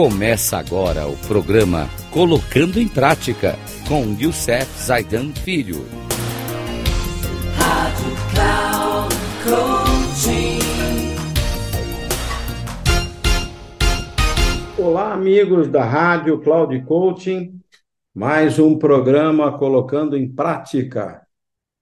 Começa agora o programa Colocando em Prática com Youssef Zaidan Filho. Rádio Cloud Coaching. Olá, amigos da Rádio Cloud Coaching. Mais um programa colocando em prática.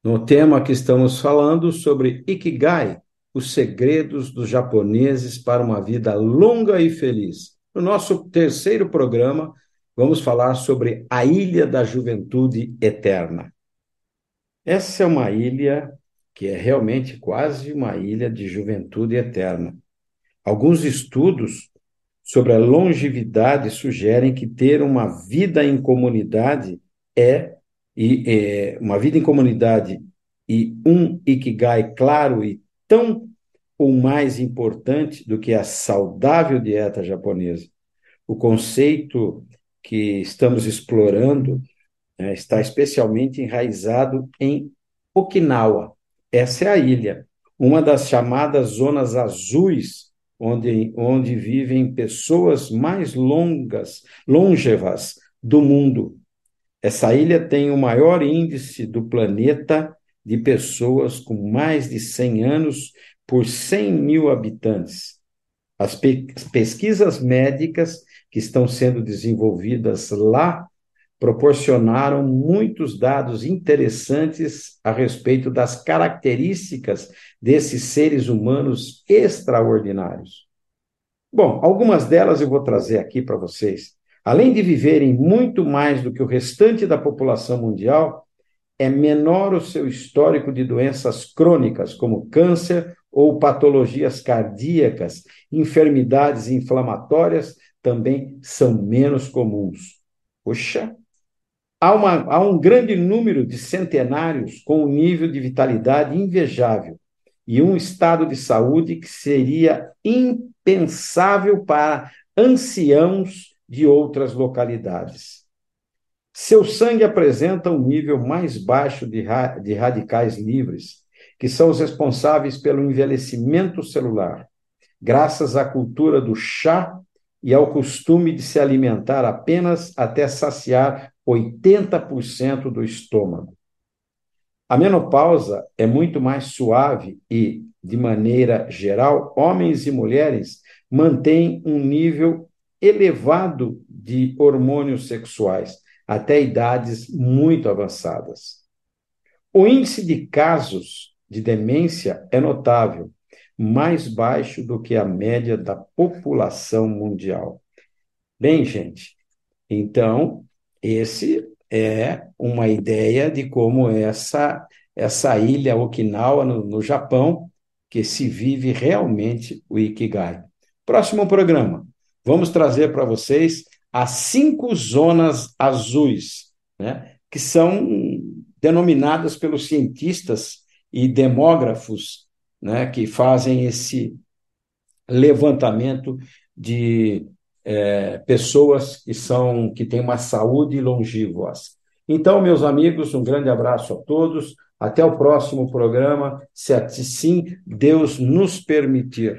No tema que estamos falando sobre Ikigai, os segredos dos japoneses para uma vida longa e feliz. No nosso terceiro programa, vamos falar sobre a Ilha da Juventude Eterna. Essa é uma ilha que é realmente quase uma ilha de juventude eterna. Alguns estudos sobre a longevidade sugerem que ter uma vida em comunidade é, e, é uma vida em comunidade e um ikigai claro e tão ou mais importante do que a saudável dieta japonesa. O conceito que estamos explorando né, está especialmente enraizado em Okinawa. Essa é a ilha, uma das chamadas zonas azuis, onde, onde vivem pessoas mais longas, longevas do mundo. Essa ilha tem o maior índice do planeta de pessoas com mais de 100 anos por 100 mil habitantes. As pe pesquisas médicas que estão sendo desenvolvidas lá proporcionaram muitos dados interessantes a respeito das características desses seres humanos extraordinários. Bom, algumas delas eu vou trazer aqui para vocês. Além de viverem muito mais do que o restante da população mundial, é menor o seu histórico de doenças crônicas, como câncer ou patologias cardíacas, enfermidades inflamatórias também são menos comuns. Poxa, há, uma, há um grande número de centenários com um nível de vitalidade invejável e um estado de saúde que seria impensável para anciãos de outras localidades. Seu sangue apresenta um nível mais baixo de, ra de radicais livres, que são os responsáveis pelo envelhecimento celular, graças à cultura do chá e ao costume de se alimentar apenas até saciar 80% do estômago. A menopausa é muito mais suave e, de maneira geral, homens e mulheres mantêm um nível elevado de hormônios sexuais até idades muito avançadas. O índice de casos de demência é notável, mais baixo do que a média da população mundial. Bem, gente, então, esse é uma ideia de como essa, essa ilha Okinawa, no, no Japão, que se vive realmente o Ikigai. Próximo programa, vamos trazer para vocês as cinco zonas azuis, né, que são denominadas pelos cientistas e demógrafos né, que fazem esse levantamento de é, pessoas que são que têm uma saúde longínqua. Então, meus amigos, um grande abraço a todos. Até o próximo programa, se assim Deus nos permitir.